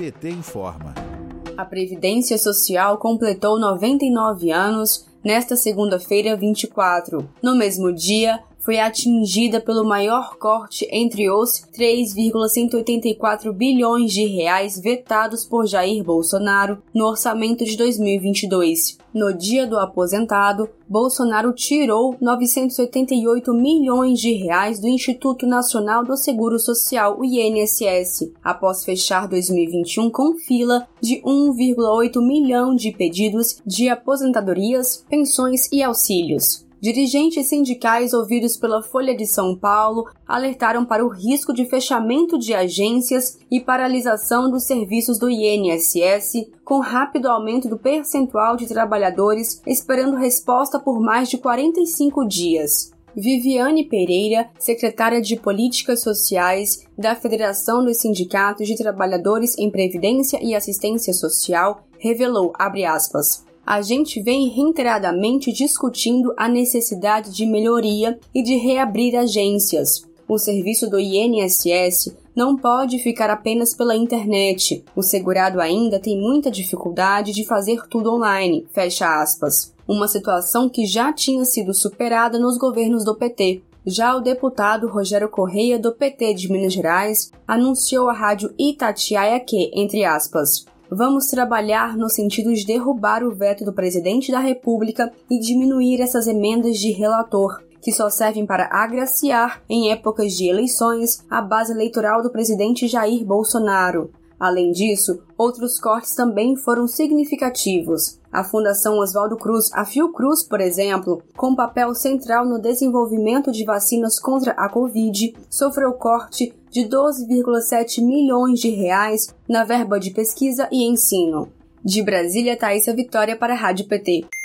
PT informa. A Previdência Social completou 99 anos nesta segunda-feira 24. No mesmo dia, foi atingida pelo maior corte entre os 3,184 bilhões de reais vetados por Jair Bolsonaro no orçamento de 2022. No dia do aposentado, Bolsonaro tirou 988 milhões de reais do Instituto Nacional do Seguro Social, o INSS, após fechar 2021 com fila de 1,8 milhão de pedidos de aposentadorias, pensões e auxílios. Dirigentes sindicais ouvidos pela Folha de São Paulo alertaram para o risco de fechamento de agências e paralisação dos serviços do INSS, com rápido aumento do percentual de trabalhadores esperando resposta por mais de 45 dias. Viviane Pereira, secretária de Políticas Sociais da Federação dos Sindicatos de Trabalhadores em Previdência e Assistência Social, revelou, aspas, a gente vem reiteradamente discutindo a necessidade de melhoria e de reabrir agências. O serviço do INSS não pode ficar apenas pela internet. O segurado ainda tem muita dificuldade de fazer tudo online. Fecha aspas. Uma situação que já tinha sido superada nos governos do PT. Já o deputado Rogério Correia, do PT de Minas Gerais, anunciou à rádio Itatiaia que, entre aspas, vamos trabalhar no sentido de derrubar o veto do presidente da República e diminuir essas emendas de relator, que só servem para agraciar, em épocas de eleições, a base eleitoral do presidente Jair Bolsonaro. Além disso, outros cortes também foram significativos. A Fundação Oswaldo Cruz, a Fiocruz, por exemplo, com papel central no desenvolvimento de vacinas contra a Covid, sofreu corte de 12,7 milhões de reais na verba de pesquisa e ensino. De Brasília, Thaisa Vitória para a Rádio PT.